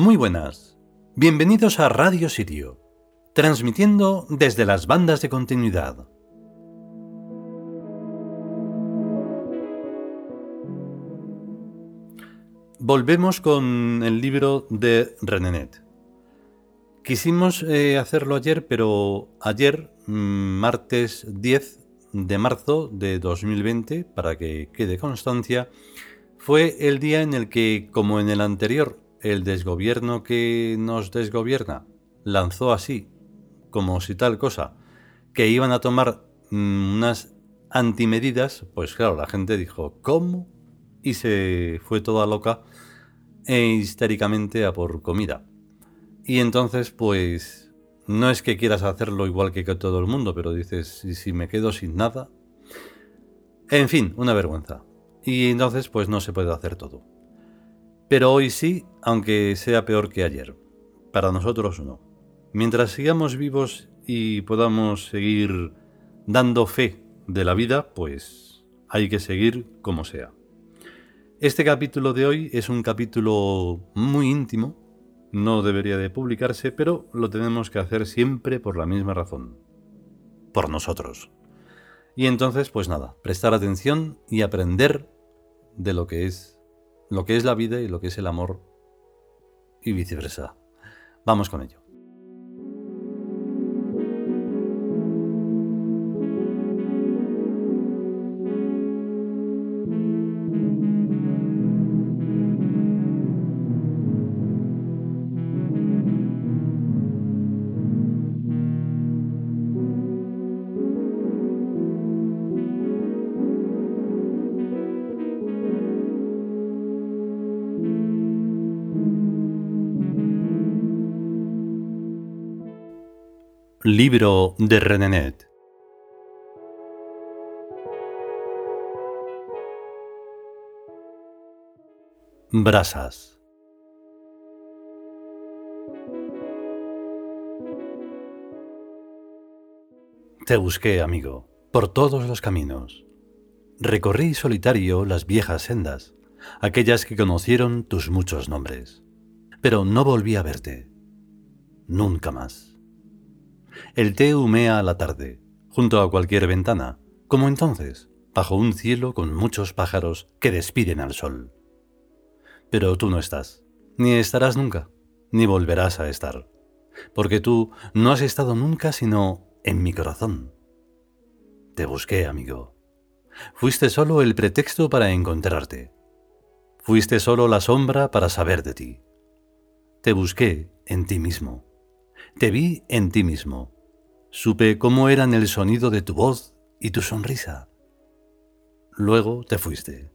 Muy buenas. Bienvenidos a Radio Sirio, transmitiendo desde las bandas de continuidad. Volvemos con el libro de Renenet. Quisimos eh, hacerlo ayer, pero ayer, mm, martes 10 de marzo de 2020, para que quede constancia, fue el día en el que, como en el anterior, el desgobierno que nos desgobierna lanzó así, como si tal cosa, que iban a tomar mm, unas antimedidas, pues claro, la gente dijo, ¿cómo? Y se fue toda loca e histéricamente a por comida. Y entonces, pues, no es que quieras hacerlo igual que todo el mundo, pero dices, ¿y si me quedo sin nada? En fin, una vergüenza. Y entonces, pues no se puede hacer todo. Pero hoy sí, aunque sea peor que ayer. Para nosotros no. Mientras sigamos vivos y podamos seguir dando fe de la vida, pues hay que seguir como sea. Este capítulo de hoy es un capítulo muy íntimo, no debería de publicarse, pero lo tenemos que hacer siempre por la misma razón, por nosotros. Y entonces, pues nada, prestar atención y aprender de lo que es lo que es la vida y lo que es el amor y viceversa. Vamos con ello. Libro de Renenet. Brasas. Te busqué, amigo, por todos los caminos. Recorrí solitario las viejas sendas, aquellas que conocieron tus muchos nombres. Pero no volví a verte. Nunca más. El té humea a la tarde, junto a cualquier ventana, como entonces, bajo un cielo con muchos pájaros que despiden al sol. Pero tú no estás, ni estarás nunca, ni volverás a estar, porque tú no has estado nunca sino en mi corazón. Te busqué, amigo. Fuiste solo el pretexto para encontrarte. Fuiste solo la sombra para saber de ti. Te busqué en ti mismo te vi en ti mismo. Supe cómo eran el sonido de tu voz y tu sonrisa. Luego te fuiste.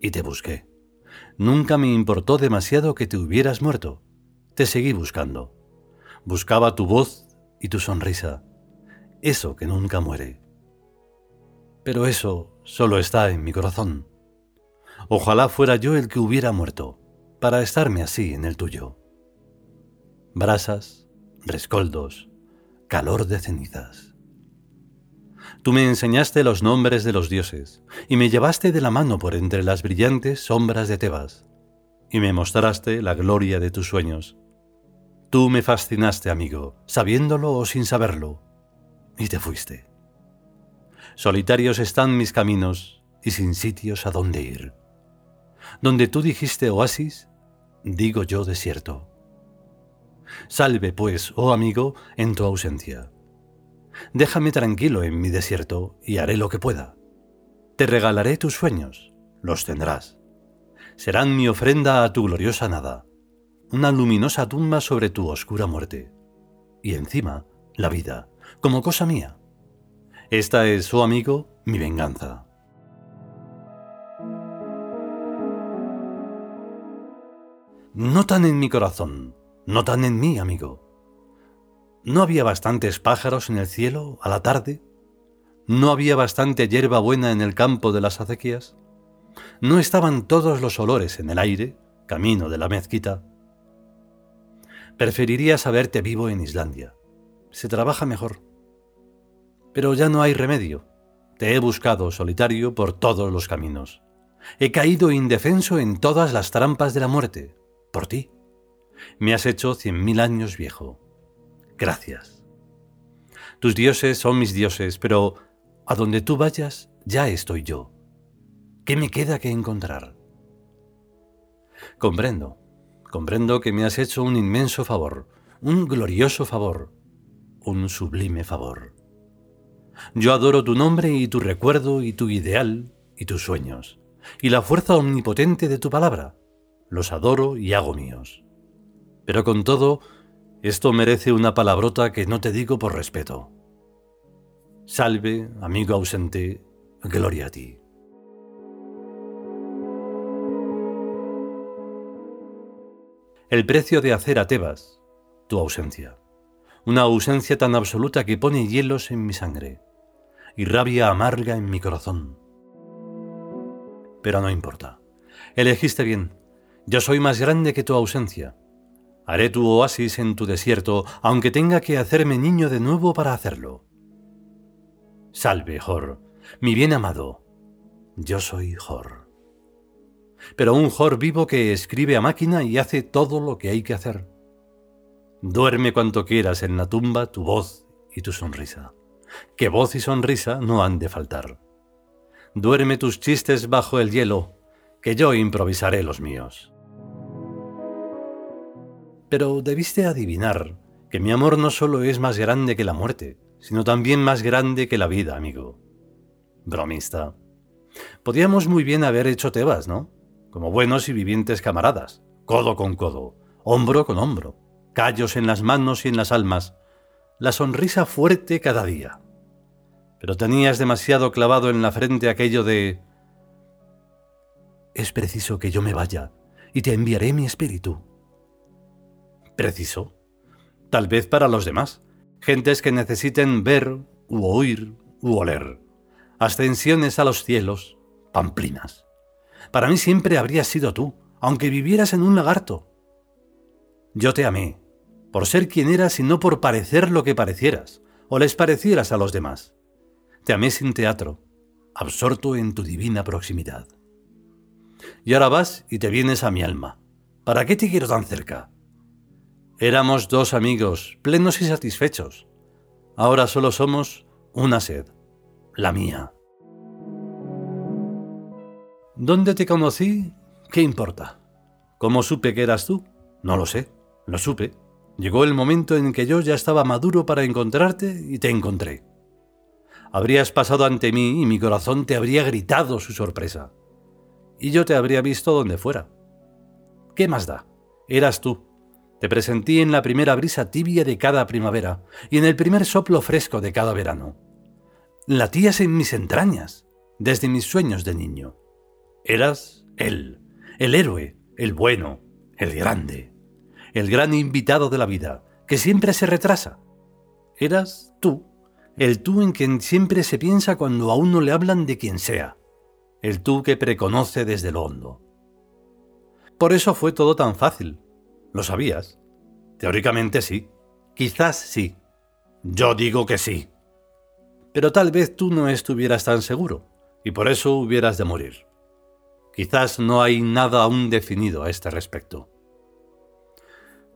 Y te busqué. Nunca me importó demasiado que te hubieras muerto. Te seguí buscando. Buscaba tu voz y tu sonrisa. Eso que nunca muere. Pero eso solo está en mi corazón. Ojalá fuera yo el que hubiera muerto, para estarme así en el tuyo brasas, rescoldos, calor de cenizas. Tú me enseñaste los nombres de los dioses, y me llevaste de la mano por entre las brillantes sombras de Tebas, y me mostraste la gloria de tus sueños. Tú me fascinaste, amigo, sabiéndolo o sin saberlo, y te fuiste. Solitarios están mis caminos y sin sitios a dónde ir. Donde tú dijiste oasis, digo yo desierto. Salve, pues, oh amigo, en tu ausencia. Déjame tranquilo en mi desierto y haré lo que pueda. Te regalaré tus sueños, los tendrás. Serán mi ofrenda a tu gloriosa nada, una luminosa tumba sobre tu oscura muerte. Y encima, la vida, como cosa mía. Esta es, oh amigo, mi venganza. Notan en mi corazón, no tan en mí, amigo. ¿No había bastantes pájaros en el cielo a la tarde? ¿No había bastante hierba buena en el campo de las acequias? ¿No estaban todos los olores en el aire, camino de la mezquita? Preferiría saberte vivo en Islandia. Se trabaja mejor. Pero ya no hay remedio. Te he buscado solitario por todos los caminos. He caído indefenso en todas las trampas de la muerte por ti. Me has hecho cien mil años viejo. Gracias. Tus dioses son mis dioses, pero a donde tú vayas ya estoy yo. ¿Qué me queda que encontrar? Comprendo, comprendo que me has hecho un inmenso favor, un glorioso favor, un sublime favor. Yo adoro tu nombre y tu recuerdo y tu ideal y tus sueños, y la fuerza omnipotente de tu palabra. Los adoro y hago míos. Pero con todo, esto merece una palabrota que no te digo por respeto. Salve, amigo ausente, gloria a ti. El precio de hacer a Tebas, tu ausencia. Una ausencia tan absoluta que pone hielos en mi sangre y rabia amarga en mi corazón. Pero no importa. Elegiste bien. Yo soy más grande que tu ausencia. Haré tu oasis en tu desierto, aunque tenga que hacerme niño de nuevo para hacerlo. Salve, Jor, mi bien amado. Yo soy Jor. Pero un Jor vivo que escribe a máquina y hace todo lo que hay que hacer. Duerme cuanto quieras en la tumba tu voz y tu sonrisa que voz y sonrisa no han de faltar. Duerme tus chistes bajo el hielo, que yo improvisaré los míos. Pero debiste adivinar que mi amor no solo es más grande que la muerte, sino también más grande que la vida, amigo. Bromista. Podíamos muy bien haber hecho Tebas, ¿no? Como buenos y vivientes camaradas, codo con codo, hombro con hombro, callos en las manos y en las almas, la sonrisa fuerte cada día pero tenías demasiado clavado en la frente aquello de... Es preciso que yo me vaya y te enviaré mi espíritu. ¿Preciso? Tal vez para los demás, gentes que necesiten ver u oír u oler. Ascensiones a los cielos, pamplinas. Para mí siempre habrías sido tú, aunque vivieras en un lagarto. Yo te amé, por ser quien eras y no por parecer lo que parecieras, o les parecieras a los demás. Te amé sin teatro, absorto en tu divina proximidad. Y ahora vas y te vienes a mi alma. ¿Para qué te quiero tan cerca? Éramos dos amigos, plenos y satisfechos. Ahora solo somos una sed, la mía. ¿Dónde te conocí? ¿Qué importa? ¿Cómo supe que eras tú? No lo sé, lo supe. Llegó el momento en que yo ya estaba maduro para encontrarte y te encontré. Habrías pasado ante mí y mi corazón te habría gritado su sorpresa. Y yo te habría visto donde fuera. ¿Qué más da? Eras tú. Te presentí en la primera brisa tibia de cada primavera y en el primer soplo fresco de cada verano. Latías en mis entrañas, desde mis sueños de niño. Eras él, el héroe, el bueno, el grande, el gran invitado de la vida, que siempre se retrasa. Eras tú el tú en quien siempre se piensa cuando a uno le hablan de quien sea, el tú que preconoce desde lo hondo. Por eso fue todo tan fácil. ¿Lo sabías? Teóricamente sí. Quizás sí. Yo digo que sí. Pero tal vez tú no estuvieras tan seguro, y por eso hubieras de morir. Quizás no hay nada aún definido a este respecto.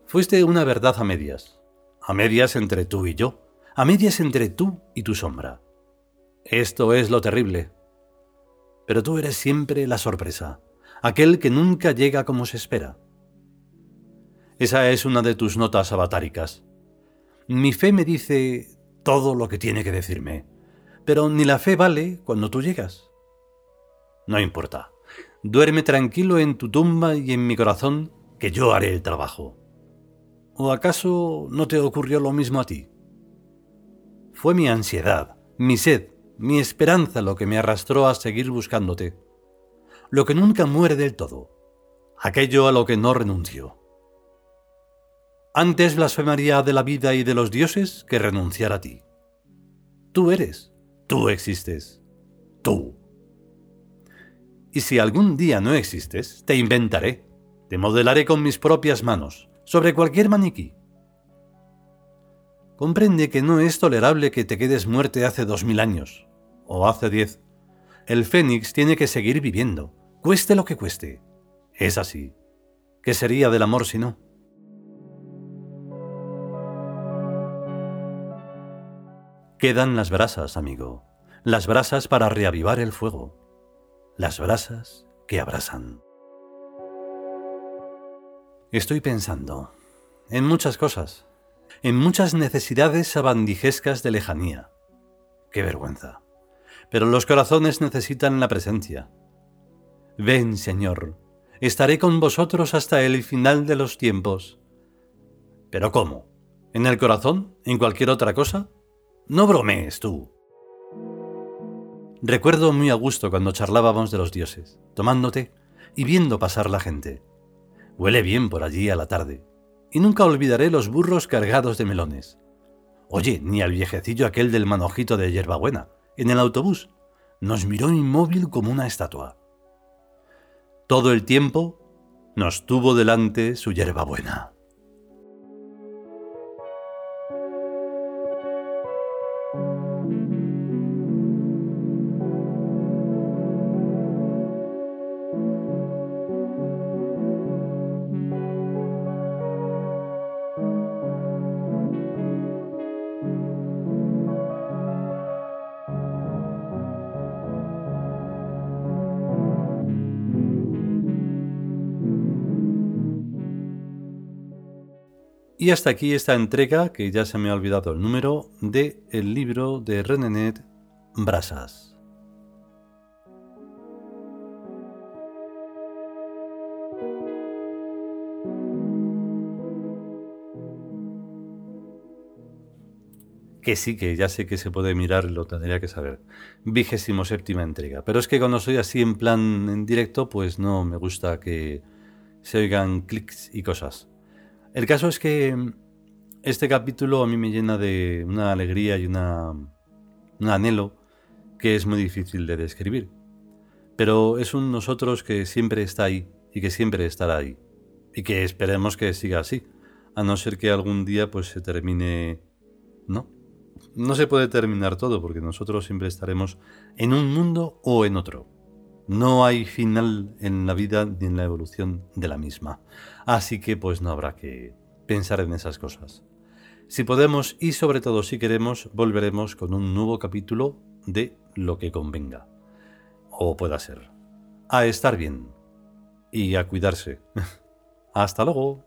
Fuiste una verdad a medias, a medias entre tú y yo, a medias entre tú y tu sombra. Esto es lo terrible. Pero tú eres siempre la sorpresa, aquel que nunca llega como se espera. Esa es una de tus notas avatáricas. Mi fe me dice todo lo que tiene que decirme, pero ni la fe vale cuando tú llegas. No importa. Duerme tranquilo en tu tumba y en mi corazón, que yo haré el trabajo. ¿O acaso no te ocurrió lo mismo a ti? Fue mi ansiedad, mi sed, mi esperanza lo que me arrastró a seguir buscándote. Lo que nunca muere del todo. Aquello a lo que no renuncio. Antes blasfemaría de la vida y de los dioses que renunciar a ti. Tú eres, tú existes, tú. Y si algún día no existes, te inventaré, te modelaré con mis propias manos, sobre cualquier maniquí, Comprende que no es tolerable que te quedes muerte hace dos mil años, o hace diez. El fénix tiene que seguir viviendo, cueste lo que cueste. Es así. ¿Qué sería del amor si no? Quedan las brasas, amigo, las brasas para reavivar el fuego, las brasas que abrasan. Estoy pensando en muchas cosas, en muchas necesidades sabandijescas de lejanía. Qué vergüenza. Pero los corazones necesitan la presencia. Ven, Señor, estaré con vosotros hasta el final de los tiempos. ¿Pero cómo? ¿En el corazón? ¿En cualquier otra cosa? No bromees tú. Recuerdo muy a gusto cuando charlábamos de los dioses, tomándote y viendo pasar la gente. Huele bien por allí a la tarde, y nunca olvidaré los burros cargados de melones. Oye, ni al viejecillo aquel del manojito de hierbabuena, en el autobús, nos miró inmóvil como una estatua. Todo el tiempo nos tuvo delante su hierbabuena. Y hasta aquí esta entrega, que ya se me ha olvidado el número, de el libro de Renenet Brasas. Que sí, que ya sé que se puede mirar, lo tendría que saber. Vigésimo séptima entrega. Pero es que cuando soy así en plan en directo, pues no me gusta que se oigan clics y cosas. El caso es que mm, este capítulo a mí me llena de una alegría y una, un anhelo que es muy difícil de describir. Pero es un nosotros que siempre está ahí y que siempre estará ahí. Y que esperemos que siga así. A no ser que algún día pues se termine... No. No se puede terminar todo porque nosotros siempre estaremos en un mundo o en otro. No hay final en la vida ni en la evolución de la misma. Así que pues no habrá que pensar en esas cosas. Si podemos y sobre todo si queremos, volveremos con un nuevo capítulo de lo que convenga. O pueda ser. A estar bien. Y a cuidarse. Hasta luego.